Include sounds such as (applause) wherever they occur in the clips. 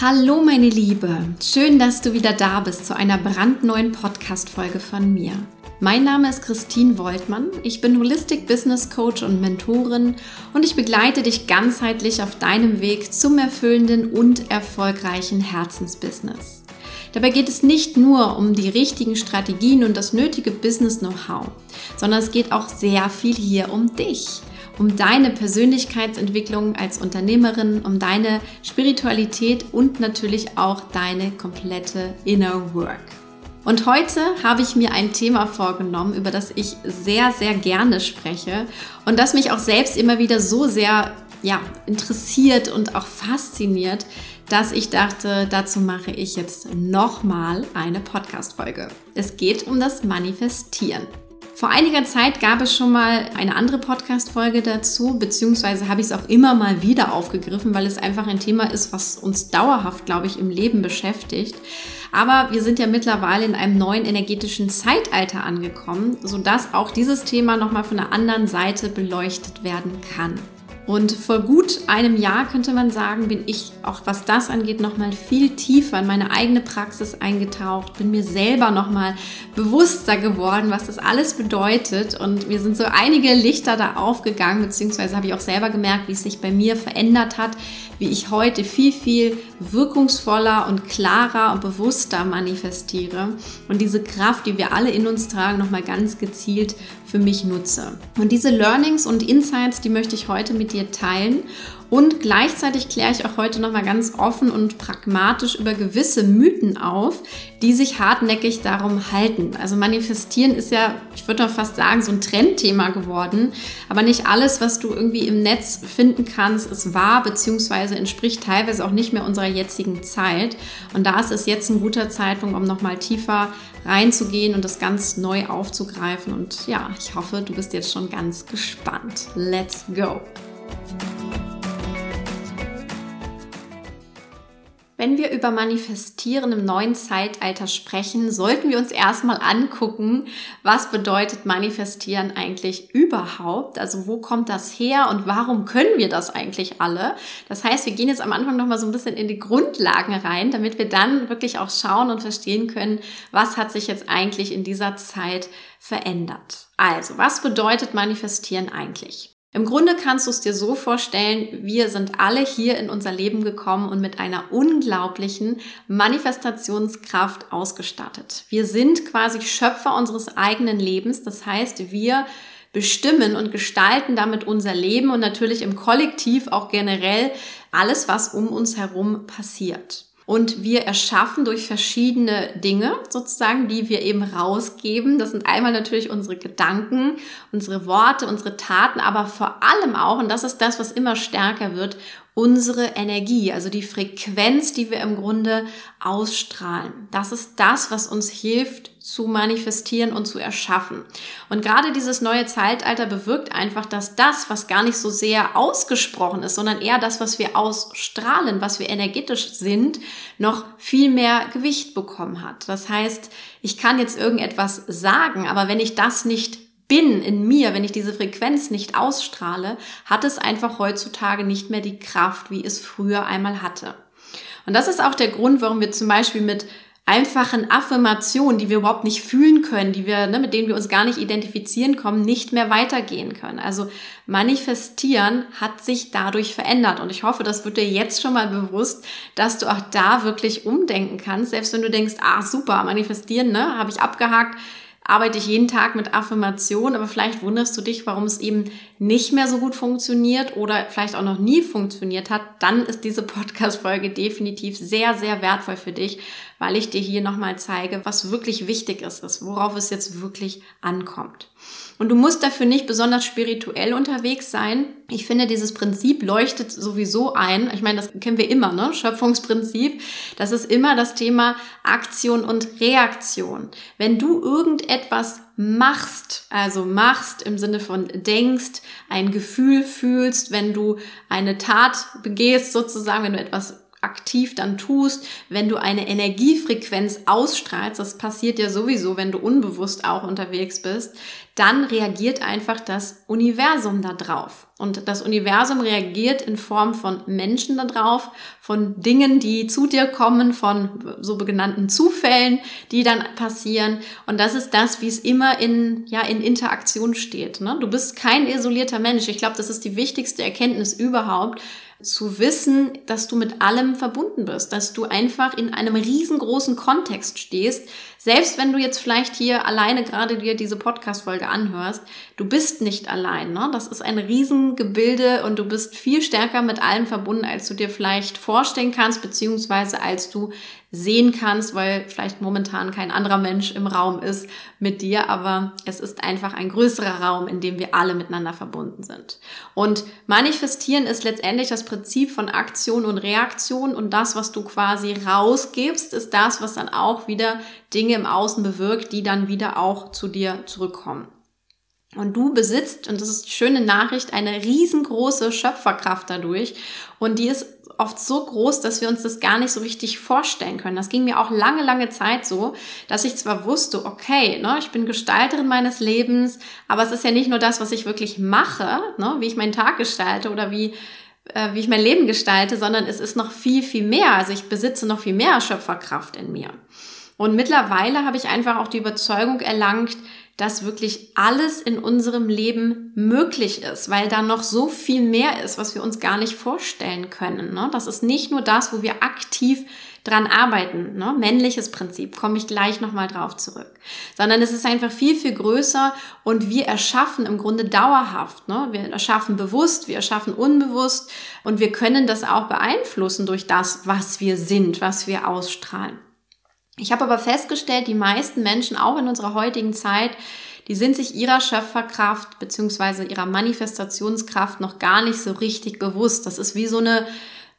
Hallo meine Liebe, schön, dass du wieder da bist zu einer brandneuen Podcast-Folge von mir. Mein Name ist Christine Woltmann, ich bin Holistic Business Coach und Mentorin und ich begleite dich ganzheitlich auf deinem Weg zum erfüllenden und erfolgreichen Herzensbusiness. Dabei geht es nicht nur um die richtigen Strategien und das nötige Business-Know-how, sondern es geht auch sehr viel hier um dich um deine Persönlichkeitsentwicklung als Unternehmerin, um deine Spiritualität und natürlich auch deine komplette Inner Work. Und heute habe ich mir ein Thema vorgenommen, über das ich sehr, sehr gerne spreche und das mich auch selbst immer wieder so sehr ja, interessiert und auch fasziniert, dass ich dachte, dazu mache ich jetzt nochmal eine Podcast-Folge. Es geht um das Manifestieren. Vor einiger Zeit gab es schon mal eine andere Podcast-Folge dazu, beziehungsweise habe ich es auch immer mal wieder aufgegriffen, weil es einfach ein Thema ist, was uns dauerhaft, glaube ich, im Leben beschäftigt. Aber wir sind ja mittlerweile in einem neuen energetischen Zeitalter angekommen, sodass auch dieses Thema nochmal von der anderen Seite beleuchtet werden kann. Und vor gut einem Jahr könnte man sagen, bin ich auch was das angeht nochmal viel tiefer in meine eigene Praxis eingetaucht, bin mir selber nochmal bewusster geworden, was das alles bedeutet. Und mir sind so einige Lichter da aufgegangen, beziehungsweise habe ich auch selber gemerkt, wie es sich bei mir verändert hat, wie ich heute viel, viel wirkungsvoller und klarer und bewusster manifestiere und diese Kraft, die wir alle in uns tragen, nochmal ganz gezielt für mich nutze. Und diese Learnings und Insights, die möchte ich heute mit dir teilen und gleichzeitig kläre ich auch heute nochmal ganz offen und pragmatisch über gewisse Mythen auf, die sich hartnäckig darum halten. Also manifestieren ist ja, ich würde doch fast sagen, so ein Trendthema geworden. Aber nicht alles, was du irgendwie im Netz finden kannst, ist wahr, beziehungsweise entspricht teilweise auch nicht mehr unserer jetzigen Zeit. Und da ist es jetzt ein guter Zeitpunkt, um nochmal tiefer reinzugehen und das ganz neu aufzugreifen. Und ja, ich hoffe, du bist jetzt schon ganz gespannt. Let's go! Wenn wir über Manifestieren im neuen Zeitalter sprechen, sollten wir uns erstmal angucken, was bedeutet Manifestieren eigentlich überhaupt? Also wo kommt das her und warum können wir das eigentlich alle? Das heißt, wir gehen jetzt am Anfang nochmal so ein bisschen in die Grundlagen rein, damit wir dann wirklich auch schauen und verstehen können, was hat sich jetzt eigentlich in dieser Zeit verändert. Also, was bedeutet Manifestieren eigentlich? Im Grunde kannst du es dir so vorstellen, wir sind alle hier in unser Leben gekommen und mit einer unglaublichen Manifestationskraft ausgestattet. Wir sind quasi Schöpfer unseres eigenen Lebens. Das heißt, wir bestimmen und gestalten damit unser Leben und natürlich im Kollektiv auch generell alles, was um uns herum passiert. Und wir erschaffen durch verschiedene Dinge sozusagen, die wir eben rausgeben. Das sind einmal natürlich unsere Gedanken, unsere Worte, unsere Taten, aber vor allem auch, und das ist das, was immer stärker wird, unsere Energie, also die Frequenz, die wir im Grunde ausstrahlen. Das ist das, was uns hilft zu manifestieren und zu erschaffen. Und gerade dieses neue Zeitalter bewirkt einfach, dass das, was gar nicht so sehr ausgesprochen ist, sondern eher das, was wir ausstrahlen, was wir energetisch sind, noch viel mehr Gewicht bekommen hat. Das heißt, ich kann jetzt irgendetwas sagen, aber wenn ich das nicht bin in mir, wenn ich diese Frequenz nicht ausstrahle, hat es einfach heutzutage nicht mehr die Kraft, wie es früher einmal hatte. Und das ist auch der Grund, warum wir zum Beispiel mit einfachen Affirmationen, die wir überhaupt nicht fühlen können, die wir, ne, mit denen wir uns gar nicht identifizieren kommen, nicht mehr weitergehen können. Also manifestieren hat sich dadurch verändert. Und ich hoffe, das wird dir jetzt schon mal bewusst, dass du auch da wirklich umdenken kannst. Selbst wenn du denkst, ah, super, manifestieren, ne, habe ich abgehakt arbeite ich jeden Tag mit Affirmation, aber vielleicht wunderst du dich, warum es eben nicht mehr so gut funktioniert oder vielleicht auch noch nie funktioniert hat, dann ist diese Podcast-Folge definitiv sehr, sehr wertvoll für dich, weil ich dir hier nochmal zeige, was wirklich wichtig ist, ist, worauf es jetzt wirklich ankommt. Und du musst dafür nicht besonders spirituell unterwegs sein. Ich finde, dieses Prinzip leuchtet sowieso ein. Ich meine, das kennen wir immer, ne? Schöpfungsprinzip. Das ist immer das Thema Aktion und Reaktion. Wenn du irgendetwas machst, also machst im Sinne von denkst, ein Gefühl fühlst, wenn du eine Tat begehst, sozusagen, wenn du etwas aktiv dann tust, wenn du eine Energiefrequenz ausstrahlst, das passiert ja sowieso, wenn du unbewusst auch unterwegs bist, dann reagiert einfach das Universum darauf. Und das Universum reagiert in Form von Menschen darauf, von Dingen, die zu dir kommen, von so benannten Zufällen, die dann passieren. Und das ist das, wie es immer in, ja, in Interaktion steht. Ne? Du bist kein isolierter Mensch. Ich glaube, das ist die wichtigste Erkenntnis überhaupt zu wissen, dass du mit allem verbunden bist, dass du einfach in einem riesengroßen Kontext stehst. Selbst wenn du jetzt vielleicht hier alleine gerade dir diese Podcast-Folge anhörst, du bist nicht allein. Ne? Das ist ein Riesengebilde und du bist viel stärker mit allem verbunden, als du dir vielleicht vorstellen kannst, beziehungsweise als du sehen kannst, weil vielleicht momentan kein anderer Mensch im Raum ist mit dir, aber es ist einfach ein größerer Raum, in dem wir alle miteinander verbunden sind. Und manifestieren ist letztendlich das Prinzip von Aktion und Reaktion und das, was du quasi rausgibst, ist das, was dann auch wieder Dinge im Außen bewirkt, die dann wieder auch zu dir zurückkommen. Und du besitzt, und das ist die schöne Nachricht, eine riesengroße Schöpferkraft dadurch. Und die ist oft so groß, dass wir uns das gar nicht so richtig vorstellen können. Das ging mir auch lange, lange Zeit so, dass ich zwar wusste, okay, ne, ich bin Gestalterin meines Lebens, aber es ist ja nicht nur das, was ich wirklich mache, ne, wie ich meinen Tag gestalte oder wie äh, wie ich mein Leben gestalte, sondern es ist noch viel, viel mehr. Also ich besitze noch viel mehr Schöpferkraft in mir. Und mittlerweile habe ich einfach auch die Überzeugung erlangt, dass wirklich alles in unserem Leben möglich ist, weil da noch so viel mehr ist, was wir uns gar nicht vorstellen können. Ne? Das ist nicht nur das, wo wir aktiv dran arbeiten, ne? männliches Prinzip, komme ich gleich nochmal drauf zurück, sondern es ist einfach viel, viel größer und wir erschaffen im Grunde dauerhaft. Ne? Wir erschaffen bewusst, wir erschaffen unbewusst und wir können das auch beeinflussen durch das, was wir sind, was wir ausstrahlen. Ich habe aber festgestellt, die meisten Menschen, auch in unserer heutigen Zeit, die sind sich ihrer Schöpferkraft beziehungsweise ihrer Manifestationskraft noch gar nicht so richtig bewusst. Das ist wie so eine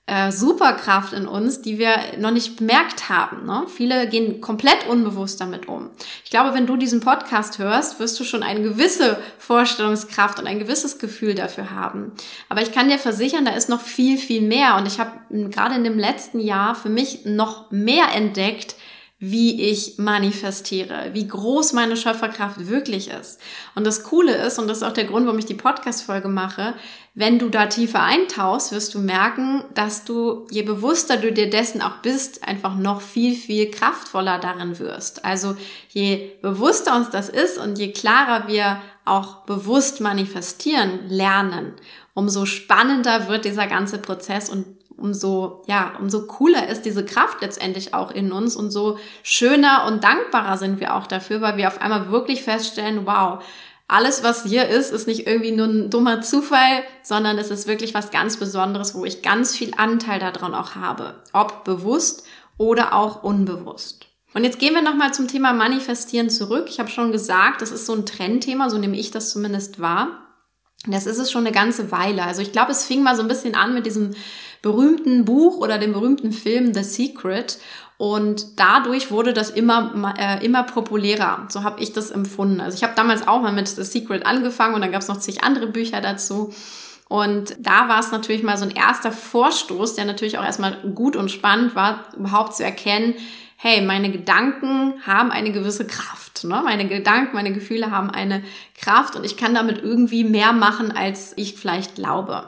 äh, Superkraft in uns, die wir noch nicht bemerkt haben. Ne? Viele gehen komplett unbewusst damit um. Ich glaube, wenn du diesen Podcast hörst, wirst du schon eine gewisse Vorstellungskraft und ein gewisses Gefühl dafür haben. Aber ich kann dir versichern, da ist noch viel, viel mehr. Und ich habe gerade in dem letzten Jahr für mich noch mehr entdeckt, wie ich manifestiere, wie groß meine Schöpferkraft wirklich ist. Und das Coole ist, und das ist auch der Grund, warum ich die Podcast-Folge mache, wenn du da tiefer eintauchst, wirst du merken, dass du, je bewusster du dir dessen auch bist, einfach noch viel, viel kraftvoller darin wirst. Also je bewusster uns das ist und je klarer wir auch bewusst manifestieren lernen, umso spannender wird dieser ganze Prozess und umso, ja, umso cooler ist diese Kraft letztendlich auch in uns und so schöner und dankbarer sind wir auch dafür, weil wir auf einmal wirklich feststellen, wow, alles, was hier ist, ist nicht irgendwie nur ein dummer Zufall, sondern es ist wirklich was ganz Besonderes, wo ich ganz viel Anteil daran auch habe. Ob bewusst oder auch unbewusst. Und jetzt gehen wir nochmal zum Thema Manifestieren zurück. Ich habe schon gesagt, das ist so ein Trendthema, so nehme ich das zumindest wahr. Das ist es schon eine ganze Weile. Also ich glaube, es fing mal so ein bisschen an mit diesem berühmten Buch oder dem berühmten Film The Secret. Und dadurch wurde das immer, äh, immer populärer. So habe ich das empfunden. Also ich habe damals auch mal mit The Secret angefangen und dann gab es noch zig andere Bücher dazu. Und da war es natürlich mal so ein erster Vorstoß, der natürlich auch erstmal gut und spannend war, überhaupt zu erkennen, hey, meine Gedanken haben eine gewisse Kraft. Ne? Meine Gedanken, meine Gefühle haben eine Kraft und ich kann damit irgendwie mehr machen, als ich vielleicht glaube.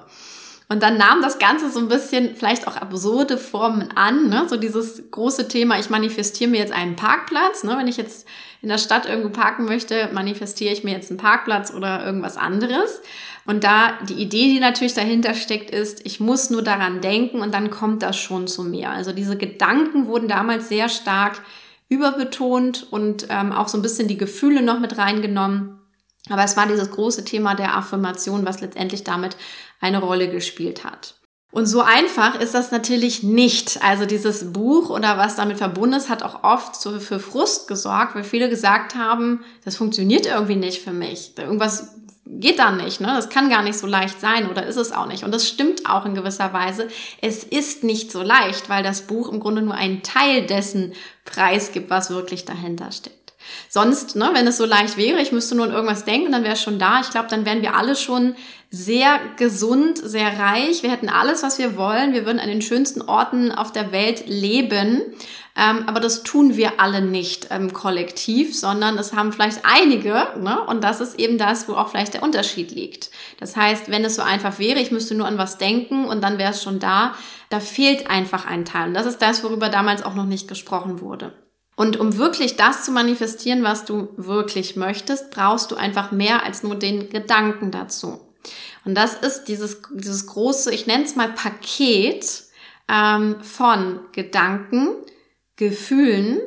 Und dann nahm das Ganze so ein bisschen vielleicht auch absurde Formen an, ne? so dieses große Thema, ich manifestiere mir jetzt einen Parkplatz. Ne? Wenn ich jetzt in der Stadt irgendwo parken möchte, manifestiere ich mir jetzt einen Parkplatz oder irgendwas anderes. Und da die Idee, die natürlich dahinter steckt, ist, ich muss nur daran denken und dann kommt das schon zu mir. Also diese Gedanken wurden damals sehr stark überbetont und ähm, auch so ein bisschen die Gefühle noch mit reingenommen. Aber es war dieses große Thema der Affirmation, was letztendlich damit eine Rolle gespielt hat. Und so einfach ist das natürlich nicht. Also dieses Buch oder was damit verbunden ist, hat auch oft so für Frust gesorgt, weil viele gesagt haben, das funktioniert irgendwie nicht für mich. Irgendwas geht da nicht, ne? Das kann gar nicht so leicht sein oder ist es auch nicht. Und das stimmt auch in gewisser Weise. Es ist nicht so leicht, weil das Buch im Grunde nur einen Teil dessen preisgibt, was wirklich dahinter steht. Sonst, ne, wenn es so leicht wäre, ich müsste nur an irgendwas denken, dann wäre es schon da. Ich glaube, dann wären wir alle schon sehr gesund, sehr reich. Wir hätten alles, was wir wollen. Wir würden an den schönsten Orten auf der Welt leben. Ähm, aber das tun wir alle nicht ähm, kollektiv, sondern es haben vielleicht einige. Ne? Und das ist eben das, wo auch vielleicht der Unterschied liegt. Das heißt, wenn es so einfach wäre, ich müsste nur an was denken und dann wäre es schon da, da fehlt einfach ein Teil. Und das ist das, worüber damals auch noch nicht gesprochen wurde. Und um wirklich das zu manifestieren, was du wirklich möchtest, brauchst du einfach mehr als nur den Gedanken dazu. Und das ist dieses, dieses große, ich nenne es mal Paket ähm, von Gedanken, Gefühlen,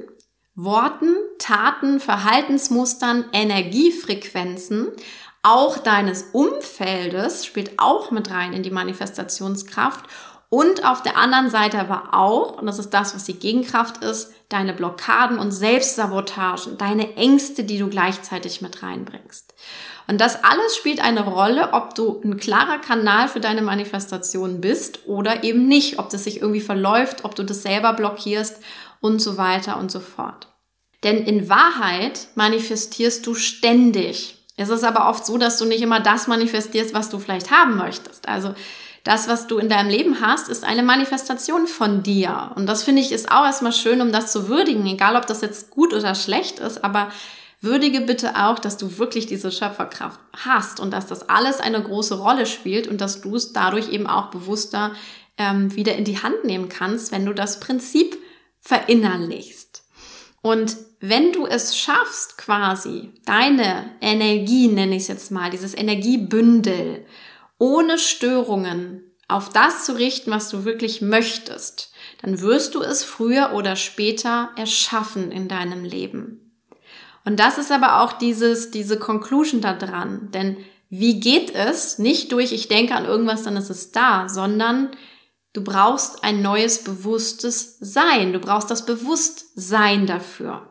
Worten, Taten, Verhaltensmustern, Energiefrequenzen, auch deines Umfeldes spielt auch mit rein in die Manifestationskraft und auf der anderen Seite aber auch, und das ist das, was die Gegenkraft ist, deine Blockaden und Selbstsabotagen, deine Ängste, die du gleichzeitig mit reinbringst. Und das alles spielt eine Rolle, ob du ein klarer Kanal für deine Manifestation bist oder eben nicht, ob das sich irgendwie verläuft, ob du das selber blockierst und so weiter und so fort. Denn in Wahrheit manifestierst du ständig. Es ist aber oft so, dass du nicht immer das manifestierst, was du vielleicht haben möchtest. Also das, was du in deinem Leben hast, ist eine Manifestation von dir. Und das finde ich ist auch erstmal schön, um das zu würdigen, egal ob das jetzt gut oder schlecht ist, aber würdige bitte auch, dass du wirklich diese Schöpferkraft hast und dass das alles eine große Rolle spielt und dass du es dadurch eben auch bewusster ähm, wieder in die Hand nehmen kannst, wenn du das Prinzip verinnerlichst. Und wenn du es schaffst, quasi deine Energie, nenne ich es jetzt mal, dieses Energiebündel, ohne Störungen auf das zu richten, was du wirklich möchtest, dann wirst du es früher oder später erschaffen in deinem Leben. Und das ist aber auch dieses, diese Conclusion da dran. Denn wie geht es? Nicht durch, ich denke an irgendwas, dann ist es da, sondern du brauchst ein neues bewusstes Sein. Du brauchst das Bewusstsein dafür.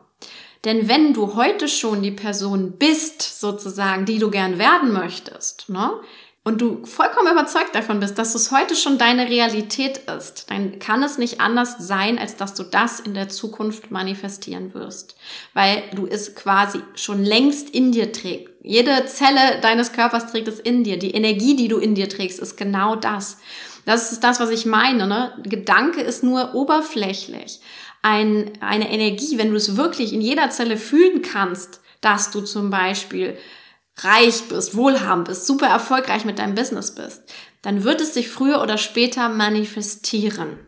Denn wenn du heute schon die Person bist, sozusagen, die du gern werden möchtest, ne, und du vollkommen überzeugt davon bist, dass es heute schon deine Realität ist, dann kann es nicht anders sein, als dass du das in der Zukunft manifestieren wirst, weil du es quasi schon längst in dir trägst. Jede Zelle deines Körpers trägt es in dir. Die Energie, die du in dir trägst, ist genau das. Das ist das, was ich meine. Ne? Gedanke ist nur oberflächlich. Ein, eine Energie, wenn du es wirklich in jeder Zelle fühlen kannst, dass du zum Beispiel reich bist, wohlhabend bist, super erfolgreich mit deinem Business bist, dann wird es sich früher oder später manifestieren.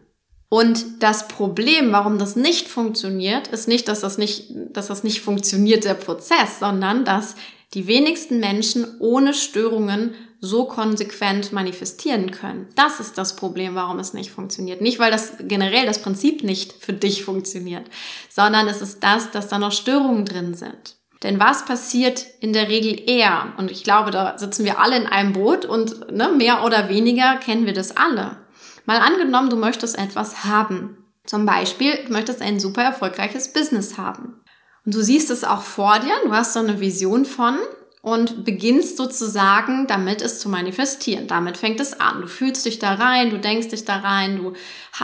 Und das Problem, warum das nicht funktioniert, ist nicht, dass das nicht, dass das nicht funktioniert, der Prozess, sondern dass die wenigsten Menschen ohne Störungen so konsequent manifestieren können. Das ist das Problem, warum es nicht funktioniert. Nicht, weil das generell das Prinzip nicht für dich funktioniert, sondern es ist das, dass da noch Störungen drin sind. Denn was passiert in der Regel eher? Und ich glaube, da sitzen wir alle in einem Boot und ne, mehr oder weniger kennen wir das alle. Mal angenommen, du möchtest etwas haben. Zum Beispiel, du möchtest ein super erfolgreiches Business haben. Und du siehst es auch vor dir, du hast so eine Vision von und beginnst sozusagen damit es zu manifestieren. Damit fängt es an. Du fühlst dich da rein, du denkst dich da rein, du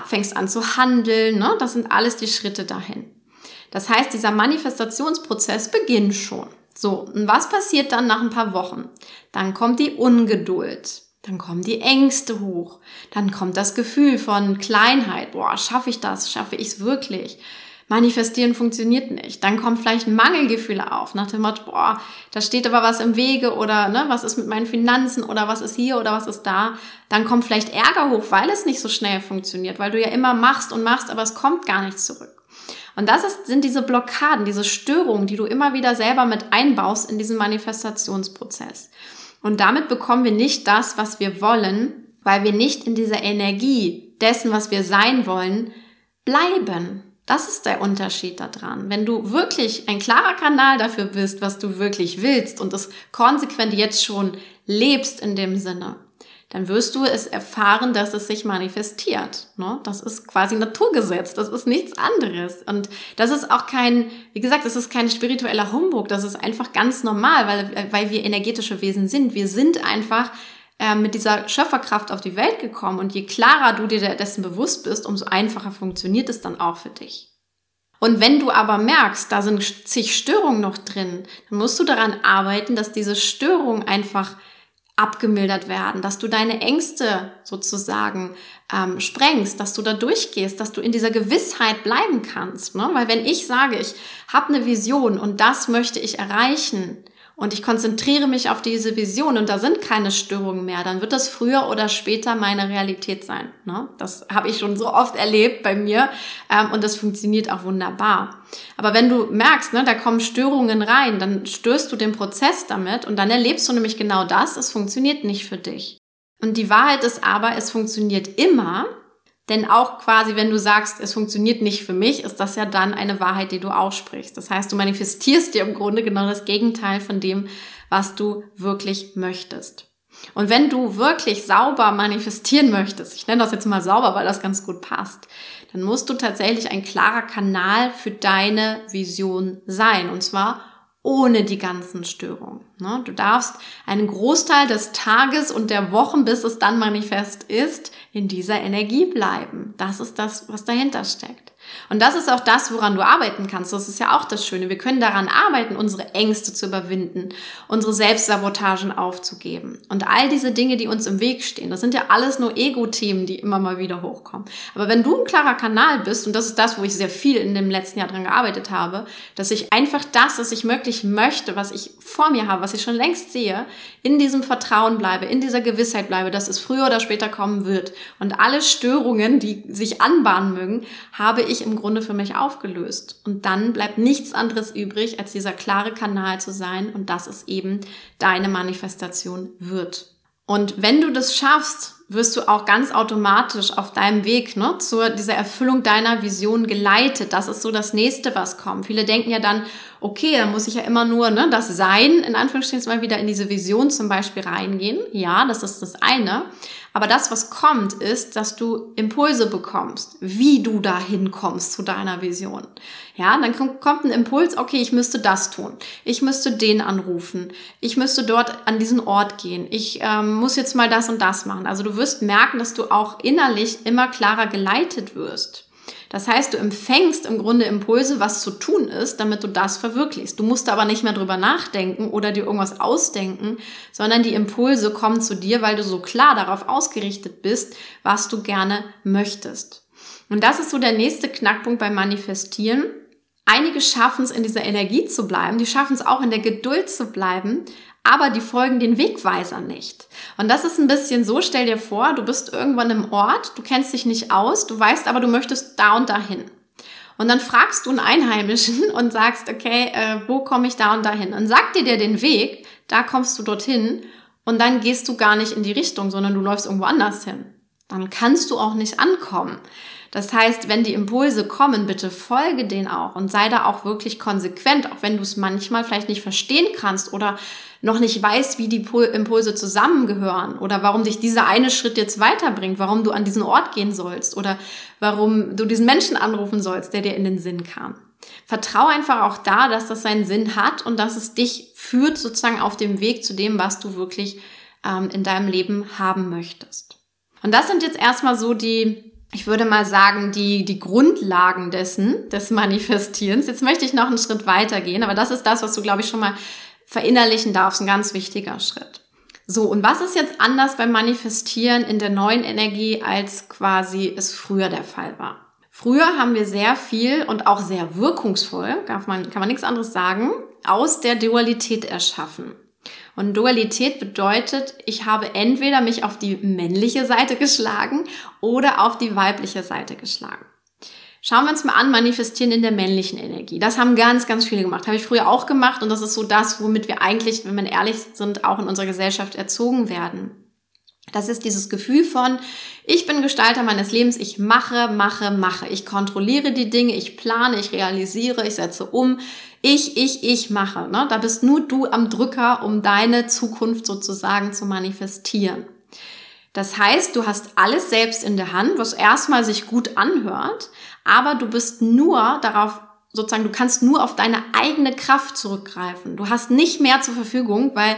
fängst an zu handeln. Ne? Das sind alles die Schritte dahin. Das heißt, dieser Manifestationsprozess beginnt schon. So, und was passiert dann nach ein paar Wochen? Dann kommt die Ungeduld. Dann kommen die Ängste hoch. Dann kommt das Gefühl von Kleinheit. Boah, schaffe ich das? Schaffe ich es wirklich? Manifestieren funktioniert nicht. Dann kommen vielleicht Mangelgefühle auf, nach dem Motto, boah, da steht aber was im Wege oder ne, was ist mit meinen Finanzen oder was ist hier oder was ist da. Dann kommt vielleicht Ärger hoch, weil es nicht so schnell funktioniert, weil du ja immer machst und machst, aber es kommt gar nicht zurück. Und das ist, sind diese Blockaden, diese Störungen, die du immer wieder selber mit einbaust in diesen Manifestationsprozess. Und damit bekommen wir nicht das, was wir wollen, weil wir nicht in dieser Energie dessen, was wir sein wollen, bleiben. Das ist der Unterschied daran. Wenn du wirklich ein klarer Kanal dafür bist, was du wirklich willst und es konsequent jetzt schon lebst in dem Sinne, dann wirst du es erfahren, dass es sich manifestiert. Ne? Das ist quasi Naturgesetz, das ist nichts anderes. Und das ist auch kein, wie gesagt, das ist kein spiritueller Humbug, das ist einfach ganz normal, weil, weil wir energetische Wesen sind. Wir sind einfach äh, mit dieser Schöpferkraft auf die Welt gekommen und je klarer du dir dessen bewusst bist, umso einfacher funktioniert es dann auch für dich. Und wenn du aber merkst, da sind zig Störungen noch drin, dann musst du daran arbeiten, dass diese Störungen einfach abgemildert werden, dass du deine Ängste sozusagen ähm, sprengst, dass du da durchgehst, dass du in dieser Gewissheit bleiben kannst. Ne? Weil wenn ich sage, ich habe eine Vision und das möchte ich erreichen, und ich konzentriere mich auf diese Vision und da sind keine Störungen mehr, dann wird das früher oder später meine Realität sein. Ne? Das habe ich schon so oft erlebt bei mir ähm, und das funktioniert auch wunderbar. Aber wenn du merkst, ne, da kommen Störungen rein, dann störst du den Prozess damit und dann erlebst du nämlich genau das, es funktioniert nicht für dich. Und die Wahrheit ist aber, es funktioniert immer, denn auch quasi, wenn du sagst, es funktioniert nicht für mich, ist das ja dann eine Wahrheit, die du aussprichst. Das heißt, du manifestierst dir im Grunde genau das Gegenteil von dem, was du wirklich möchtest. Und wenn du wirklich sauber manifestieren möchtest, ich nenne das jetzt mal sauber, weil das ganz gut passt, dann musst du tatsächlich ein klarer Kanal für deine Vision sein. Und zwar ohne die ganzen Störungen. Ne? Du darfst einen Großteil des Tages und der Wochen, bis es dann manifest ist, in dieser Energie bleiben. Das ist das, was dahinter steckt. Und das ist auch das, woran du arbeiten kannst. Das ist ja auch das Schöne. Wir können daran arbeiten, unsere Ängste zu überwinden, unsere Selbstsabotagen aufzugeben. Und all diese Dinge, die uns im Weg stehen, das sind ja alles nur Ego-Themen, die immer mal wieder hochkommen. Aber wenn du ein klarer Kanal bist, und das ist das, wo ich sehr viel in dem letzten Jahr dran gearbeitet habe, dass ich einfach das, was ich wirklich möchte, was ich vor mir habe, was ich schon längst sehe, in diesem Vertrauen bleibe, in dieser Gewissheit bleibe, dass es früher oder später kommen wird. Und alle Störungen, die sich anbahnen mögen, habe ich im Grunde für mich aufgelöst. Und dann bleibt nichts anderes übrig, als dieser klare Kanal zu sein und dass es eben deine Manifestation wird. Und wenn du das schaffst, wirst du auch ganz automatisch auf deinem Weg ne, zu dieser Erfüllung deiner Vision geleitet. Das ist so das nächste, was kommt. Viele denken ja dann, okay, dann muss ich ja immer nur ne, das Sein, in Anführungsstrichen, mal wieder in diese Vision zum Beispiel reingehen. Ja, das ist das eine. Aber das, was kommt, ist, dass du Impulse bekommst, wie du dahin kommst zu deiner Vision. Ja, dann kommt ein Impuls, okay, ich müsste das tun. Ich müsste den anrufen. Ich müsste dort an diesen Ort gehen. Ich ähm, muss jetzt mal das und das machen. Also du wirst merken, dass du auch innerlich immer klarer geleitet wirst. Das heißt, du empfängst im Grunde Impulse, was zu tun ist, damit du das verwirklichst. Du musst aber nicht mehr drüber nachdenken oder dir irgendwas ausdenken, sondern die Impulse kommen zu dir, weil du so klar darauf ausgerichtet bist, was du gerne möchtest. Und das ist so der nächste Knackpunkt beim Manifestieren. Einige schaffen es, in dieser Energie zu bleiben, die schaffen es auch in der Geduld zu bleiben, aber die folgen den Wegweiser nicht. Und das ist ein bisschen so, stell dir vor, du bist irgendwann im Ort, du kennst dich nicht aus, du weißt aber, du möchtest da und dahin. Und dann fragst du einen Einheimischen (laughs) und sagst, okay, äh, wo komme ich da und dahin? Dann sagt dir der den Weg, da kommst du dorthin und dann gehst du gar nicht in die Richtung, sondern du läufst irgendwo anders hin. Dann kannst du auch nicht ankommen. Das heißt, wenn die Impulse kommen, bitte folge denen auch und sei da auch wirklich konsequent, auch wenn du es manchmal vielleicht nicht verstehen kannst oder noch nicht weißt, wie die Impulse zusammengehören oder warum dich dieser eine Schritt jetzt weiterbringt, warum du an diesen Ort gehen sollst oder warum du diesen Menschen anrufen sollst, der dir in den Sinn kam. Vertrau einfach auch da, dass das seinen Sinn hat und dass es dich führt sozusagen auf dem Weg zu dem, was du wirklich ähm, in deinem Leben haben möchtest. Und das sind jetzt erstmal so die ich würde mal sagen, die, die Grundlagen dessen, des Manifestierens. Jetzt möchte ich noch einen Schritt weiter gehen, aber das ist das, was du, glaube ich, schon mal verinnerlichen darfst, ein ganz wichtiger Schritt. So, und was ist jetzt anders beim Manifestieren in der neuen Energie, als quasi es früher der Fall war? Früher haben wir sehr viel und auch sehr wirkungsvoll, kann man, kann man nichts anderes sagen, aus der Dualität erschaffen. Und Dualität bedeutet, ich habe entweder mich auf die männliche Seite geschlagen oder auf die weibliche Seite geschlagen. Schauen wir uns mal an, manifestieren in der männlichen Energie. Das haben ganz, ganz viele gemacht. Habe ich früher auch gemacht und das ist so das, womit wir eigentlich, wenn wir ehrlich sind, auch in unserer Gesellschaft erzogen werden. Das ist dieses Gefühl von, ich bin Gestalter meines Lebens, ich mache, mache, mache. Ich kontrolliere die Dinge, ich plane, ich realisiere, ich setze um. Ich, ich, ich mache. Ne? Da bist nur du am Drücker, um deine Zukunft sozusagen zu manifestieren. Das heißt, du hast alles selbst in der Hand, was erstmal sich gut anhört, aber du bist nur darauf, sozusagen, du kannst nur auf deine eigene Kraft zurückgreifen. Du hast nicht mehr zur Verfügung, weil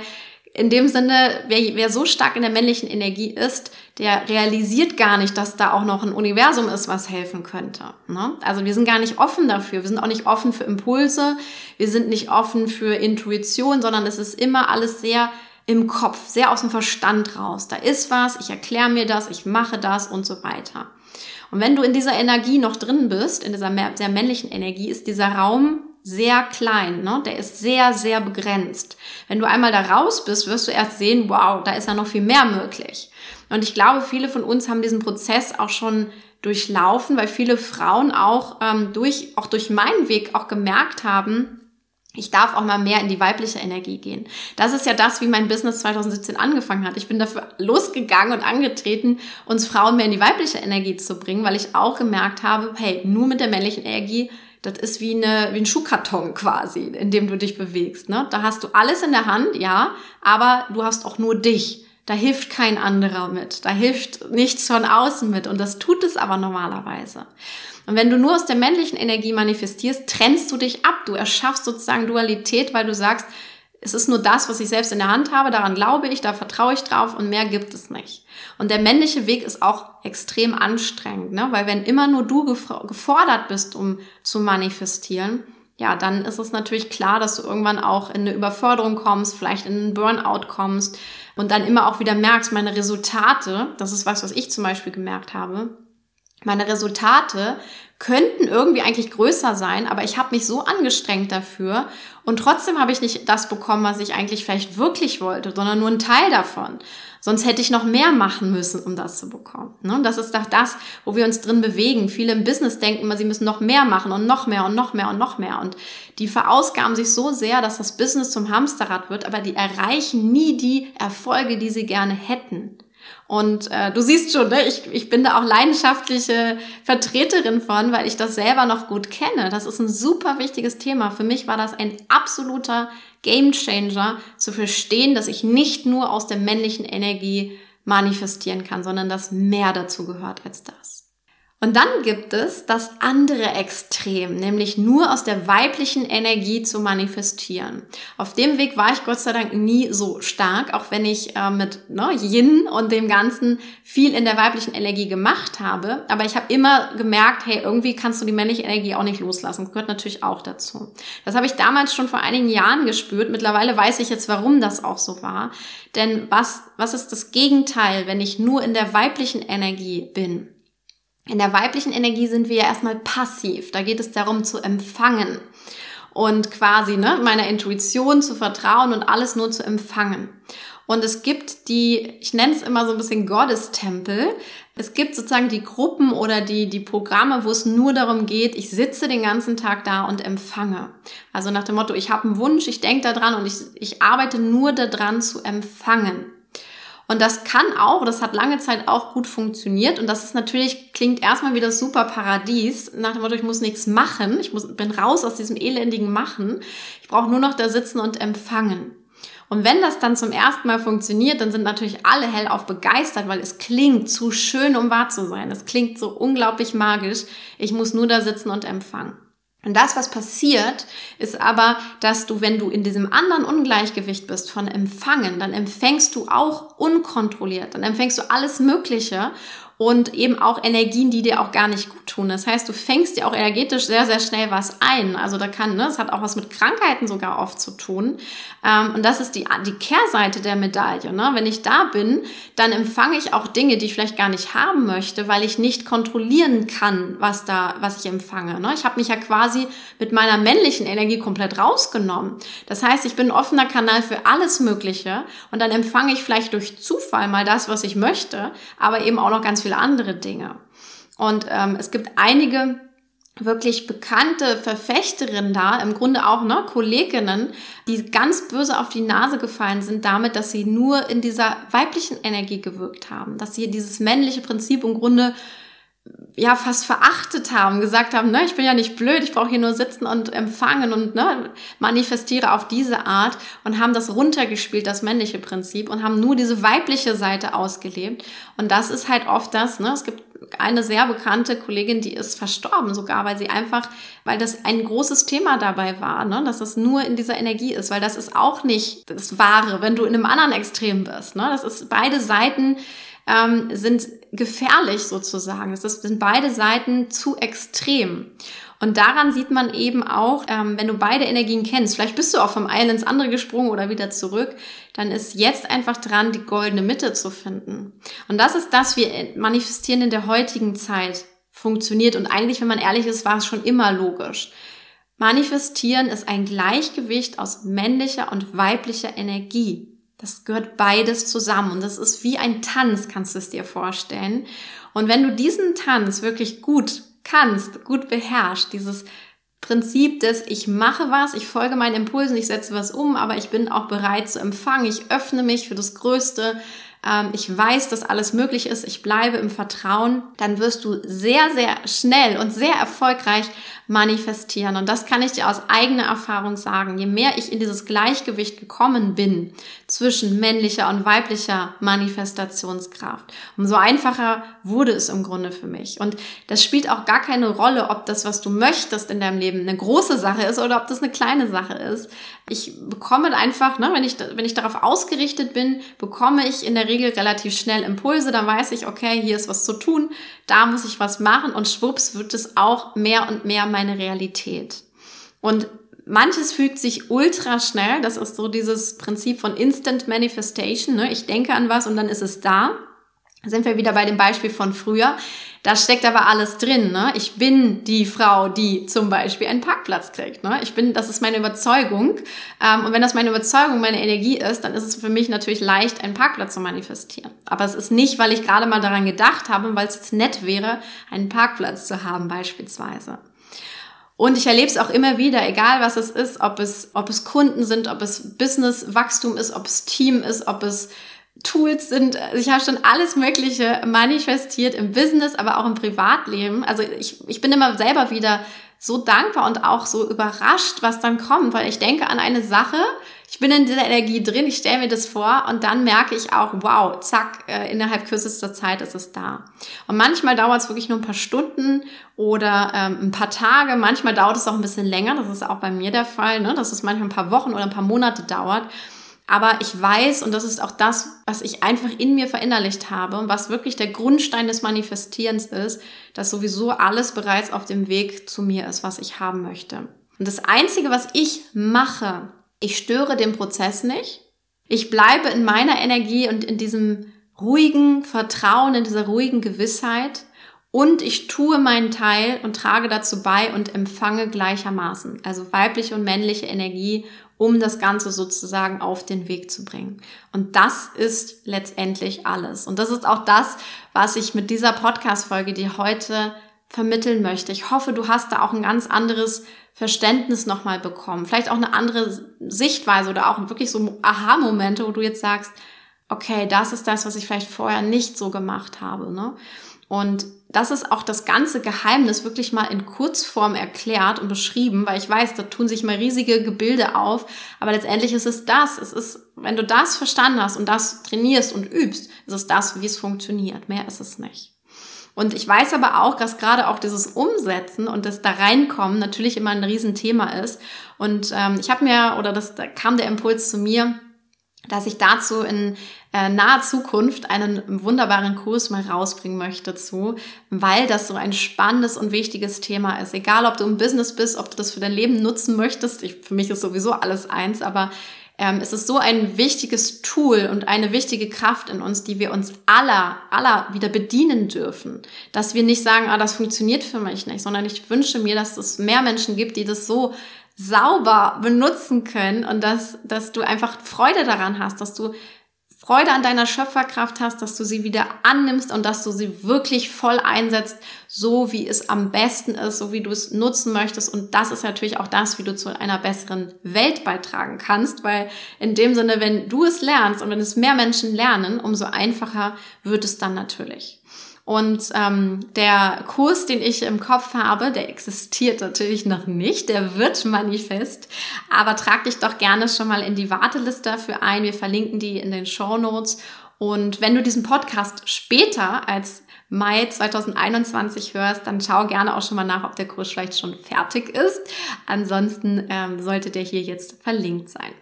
in dem Sinne, wer, wer so stark in der männlichen Energie ist, der realisiert gar nicht, dass da auch noch ein Universum ist, was helfen könnte. Ne? Also wir sind gar nicht offen dafür. Wir sind auch nicht offen für Impulse. Wir sind nicht offen für Intuition, sondern es ist immer alles sehr im Kopf, sehr aus dem Verstand raus. Da ist was, ich erkläre mir das, ich mache das und so weiter. Und wenn du in dieser Energie noch drin bist, in dieser sehr männlichen Energie, ist dieser Raum sehr klein, ne? der ist sehr, sehr begrenzt. Wenn du einmal da raus bist, wirst du erst sehen, wow, da ist ja noch viel mehr möglich. Und ich glaube, viele von uns haben diesen Prozess auch schon durchlaufen, weil viele Frauen auch ähm, durch, auch durch meinen Weg auch gemerkt haben, ich darf auch mal mehr in die weibliche Energie gehen. Das ist ja das, wie mein Business 2017 angefangen hat. Ich bin dafür losgegangen und angetreten, uns Frauen mehr in die weibliche Energie zu bringen, weil ich auch gemerkt habe, hey, nur mit der männlichen Energie, das ist wie, eine, wie ein Schuhkarton quasi, in dem du dich bewegst. Ne? Da hast du alles in der Hand, ja, aber du hast auch nur dich. Da hilft kein anderer mit. Da hilft nichts von außen mit. Und das tut es aber normalerweise. Und wenn du nur aus der männlichen Energie manifestierst, trennst du dich ab. Du erschaffst sozusagen Dualität, weil du sagst, es ist nur das, was ich selbst in der Hand habe, daran glaube ich, da vertraue ich drauf und mehr gibt es nicht. Und der männliche Weg ist auch extrem anstrengend, ne? weil wenn immer nur du gefordert bist, um zu manifestieren, ja, dann ist es natürlich klar, dass du irgendwann auch in eine Überforderung kommst, vielleicht in einen Burnout kommst und dann immer auch wieder merkst, meine Resultate, das ist was, was ich zum Beispiel gemerkt habe, meine Resultate könnten irgendwie eigentlich größer sein, aber ich habe mich so angestrengt dafür und trotzdem habe ich nicht das bekommen, was ich eigentlich vielleicht wirklich wollte, sondern nur einen Teil davon. Sonst hätte ich noch mehr machen müssen, um das zu bekommen. Ne? Das ist doch das, wo wir uns drin bewegen. Viele im Business denken immer, sie müssen noch mehr machen und noch mehr und noch mehr und noch mehr. Und die verausgaben sich so sehr, dass das Business zum Hamsterrad wird, aber die erreichen nie die Erfolge, die sie gerne hätten. Und äh, du siehst schon, ne, ich, ich bin da auch leidenschaftliche Vertreterin von, weil ich das selber noch gut kenne. Das ist ein super wichtiges Thema. Für mich war das ein absoluter Gamechanger, zu verstehen, dass ich nicht nur aus der männlichen Energie manifestieren kann, sondern dass mehr dazu gehört als das. Und dann gibt es das andere Extrem, nämlich nur aus der weiblichen Energie zu manifestieren. Auf dem Weg war ich Gott sei Dank nie so stark, auch wenn ich äh, mit ne, Yin und dem Ganzen viel in der weiblichen Energie gemacht habe. Aber ich habe immer gemerkt, hey, irgendwie kannst du die männliche Energie auch nicht loslassen. Gehört natürlich auch dazu. Das habe ich damals schon vor einigen Jahren gespürt. Mittlerweile weiß ich jetzt, warum das auch so war. Denn was, was ist das Gegenteil, wenn ich nur in der weiblichen Energie bin? In der weiblichen Energie sind wir ja erstmal passiv. Da geht es darum zu empfangen und quasi ne, meiner Intuition zu vertrauen und alles nur zu empfangen. Und es gibt die, ich nenne es immer so ein bisschen Gottestempel. Es gibt sozusagen die Gruppen oder die, die Programme, wo es nur darum geht, ich sitze den ganzen Tag da und empfange. Also nach dem Motto, ich habe einen Wunsch, ich denke daran und ich, ich arbeite nur daran zu empfangen. Und das kann auch, das hat lange Zeit auch gut funktioniert. Und das ist natürlich, klingt erstmal wie das super Paradies. Nach dem Motto, ich muss nichts machen. Ich muss, bin raus aus diesem elendigen Machen. Ich brauche nur noch da sitzen und empfangen. Und wenn das dann zum ersten Mal funktioniert, dann sind natürlich alle hellauf begeistert, weil es klingt zu schön, um wahr zu sein. Es klingt so unglaublich magisch. Ich muss nur da sitzen und empfangen. Und das, was passiert, ist aber, dass du, wenn du in diesem anderen Ungleichgewicht bist von Empfangen, dann empfängst du auch unkontrolliert, dann empfängst du alles Mögliche und eben auch Energien, die dir auch gar nicht gut tun. Das heißt, du fängst dir auch energetisch sehr, sehr schnell was ein. Also da kann, ne, das hat auch was mit Krankheiten sogar oft zu tun. Ähm, und das ist die, die Kehrseite der Medaille. Ne? Wenn ich da bin, dann empfange ich auch Dinge, die ich vielleicht gar nicht haben möchte, weil ich nicht kontrollieren kann, was da, was ich empfange. Ne? Ich habe mich ja quasi mit meiner männlichen Energie komplett rausgenommen. Das heißt, ich bin ein offener Kanal für alles Mögliche und dann empfange ich vielleicht durch Zufall mal das, was ich möchte, aber eben auch noch ganz viele andere Dinge. Und ähm, es gibt einige wirklich bekannte Verfechterinnen da, im Grunde auch ne, Kolleginnen, die ganz böse auf die Nase gefallen sind damit, dass sie nur in dieser weiblichen Energie gewirkt haben, dass sie dieses männliche Prinzip im Grunde ja fast verachtet haben, gesagt haben, ne, ich bin ja nicht blöd, ich brauche hier nur sitzen und empfangen und ne, manifestiere auf diese Art und haben das runtergespielt, das männliche Prinzip und haben nur diese weibliche Seite ausgelebt und das ist halt oft das, ne, es gibt eine sehr bekannte Kollegin, die ist verstorben sogar, weil sie einfach, weil das ein großes Thema dabei war, ne? dass es nur in dieser Energie ist, weil das ist auch nicht das Wahre, wenn du in einem anderen Extrem bist. Ne? Das ist beide Seiten ähm, sind gefährlich sozusagen. Das sind beide Seiten zu extrem. Und daran sieht man eben auch, ähm, wenn du beide Energien kennst, vielleicht bist du auch vom einen ins andere gesprungen oder wieder zurück, dann ist jetzt einfach dran, die goldene Mitte zu finden. Und das ist das, wir manifestieren in der heutigen Zeit funktioniert. Und eigentlich, wenn man ehrlich ist, war es schon immer logisch. Manifestieren ist ein Gleichgewicht aus männlicher und weiblicher Energie. Das gehört beides zusammen und das ist wie ein Tanz, kannst du es dir vorstellen. Und wenn du diesen Tanz wirklich gut kannst, gut beherrscht, dieses Prinzip des ich mache was, ich folge meinen Impulsen, ich setze was um, aber ich bin auch bereit zu empfangen, ich öffne mich für das Größte, ähm, ich weiß, dass alles möglich ist, ich bleibe im Vertrauen, dann wirst du sehr, sehr schnell und sehr erfolgreich manifestieren. Und das kann ich dir aus eigener Erfahrung sagen. Je mehr ich in dieses Gleichgewicht gekommen bin zwischen männlicher und weiblicher Manifestationskraft, umso einfacher wurde es im Grunde für mich. Und das spielt auch gar keine Rolle, ob das, was du möchtest in deinem Leben, eine große Sache ist oder ob das eine kleine Sache ist. Ich bekomme einfach, ne, wenn ich, wenn ich darauf ausgerichtet bin, bekomme ich in der Regel relativ schnell Impulse. Dann weiß ich, okay, hier ist was zu tun, da muss ich was machen und schwupps wird es auch mehr und mehr meine Realität. Und manches fügt sich ultra schnell. Das ist so dieses Prinzip von Instant Manifestation. Ne? Ich denke an was und dann ist es da. Sind wir wieder bei dem Beispiel von früher. Da steckt aber alles drin. Ne? Ich bin die Frau, die zum Beispiel einen Parkplatz kriegt. Ne? Ich bin, das ist meine Überzeugung. Ähm, und wenn das meine Überzeugung, meine Energie ist, dann ist es für mich natürlich leicht, einen Parkplatz zu manifestieren. Aber es ist nicht, weil ich gerade mal daran gedacht habe, weil es jetzt nett wäre, einen Parkplatz zu haben beispielsweise. Und ich erlebe es auch immer wieder, egal was es ist, ob es, ob es Kunden sind, ob es Businesswachstum ist, ob es Team ist, ob es Tools sind. Also ich habe schon alles Mögliche manifestiert im Business, aber auch im Privatleben. Also ich, ich bin immer selber wieder so dankbar und auch so überrascht, was dann kommt, weil ich denke an eine Sache, ich bin in dieser Energie drin, ich stelle mir das vor und dann merke ich auch, wow, zack, äh, innerhalb kürzester Zeit ist es da. Und manchmal dauert es wirklich nur ein paar Stunden oder ähm, ein paar Tage, manchmal dauert es auch ein bisschen länger, das ist auch bei mir der Fall, ne? dass es manchmal ein paar Wochen oder ein paar Monate dauert. Aber ich weiß, und das ist auch das, was ich einfach in mir verinnerlicht habe und was wirklich der Grundstein des Manifestierens ist, dass sowieso alles bereits auf dem Weg zu mir ist, was ich haben möchte. Und das Einzige, was ich mache, ich störe den Prozess nicht. Ich bleibe in meiner Energie und in diesem ruhigen Vertrauen, in dieser ruhigen Gewissheit. Und ich tue meinen Teil und trage dazu bei und empfange gleichermaßen, also weibliche und männliche Energie, um das Ganze sozusagen auf den Weg zu bringen. Und das ist letztendlich alles. Und das ist auch das, was ich mit dieser Podcast-Folge dir heute vermitteln möchte. Ich hoffe, du hast da auch ein ganz anderes Verständnis nochmal bekommen. Vielleicht auch eine andere Sichtweise oder auch wirklich so Aha-Momente, wo du jetzt sagst, okay, das ist das, was ich vielleicht vorher nicht so gemacht habe. Ne? Und das ist auch das ganze Geheimnis wirklich mal in Kurzform erklärt und beschrieben, weil ich weiß, da tun sich mal riesige Gebilde auf, aber letztendlich ist es das. Es ist, wenn du das verstanden hast und das trainierst und übst, ist es das, wie es funktioniert. Mehr ist es nicht. Und ich weiß aber auch, dass gerade auch dieses Umsetzen und das da reinkommen natürlich immer ein Riesenthema ist. Und ähm, ich habe mir, oder das, da kam der Impuls zu mir, dass ich dazu in äh, naher Zukunft einen wunderbaren Kurs mal rausbringen möchte zu, weil das so ein spannendes und wichtiges Thema ist. Egal, ob du im Business bist, ob du das für dein Leben nutzen möchtest. Ich, für mich ist sowieso alles eins, aber ähm, es ist so ein wichtiges Tool und eine wichtige Kraft in uns, die wir uns aller, aller wieder bedienen dürfen. Dass wir nicht sagen, ah, das funktioniert für mich nicht, sondern ich wünsche mir, dass es mehr Menschen gibt, die das so sauber benutzen können und dass, dass du einfach Freude daran hast, dass du Freude an deiner Schöpferkraft hast, dass du sie wieder annimmst und dass du sie wirklich voll einsetzt, so wie es am besten ist, so wie du es nutzen möchtest. Und das ist natürlich auch das, wie du zu einer besseren Welt beitragen kannst, weil in dem Sinne, wenn du es lernst und wenn es mehr Menschen lernen, umso einfacher wird es dann natürlich. Und ähm, der Kurs, den ich im Kopf habe, der existiert natürlich noch nicht, der wird manifest, aber trag dich doch gerne schon mal in die Warteliste dafür ein. Wir verlinken die in den Show Notes. Und wenn du diesen Podcast später als Mai 2021 hörst, dann schau gerne auch schon mal nach, ob der Kurs vielleicht schon fertig ist. Ansonsten ähm, sollte der hier jetzt verlinkt sein.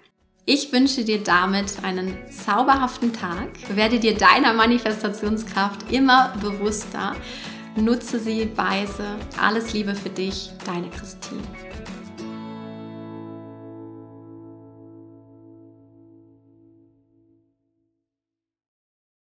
Ich wünsche dir damit einen zauberhaften Tag. Werde dir deiner Manifestationskraft immer bewusster. Nutze sie weise. Alles Liebe für dich, deine Christine.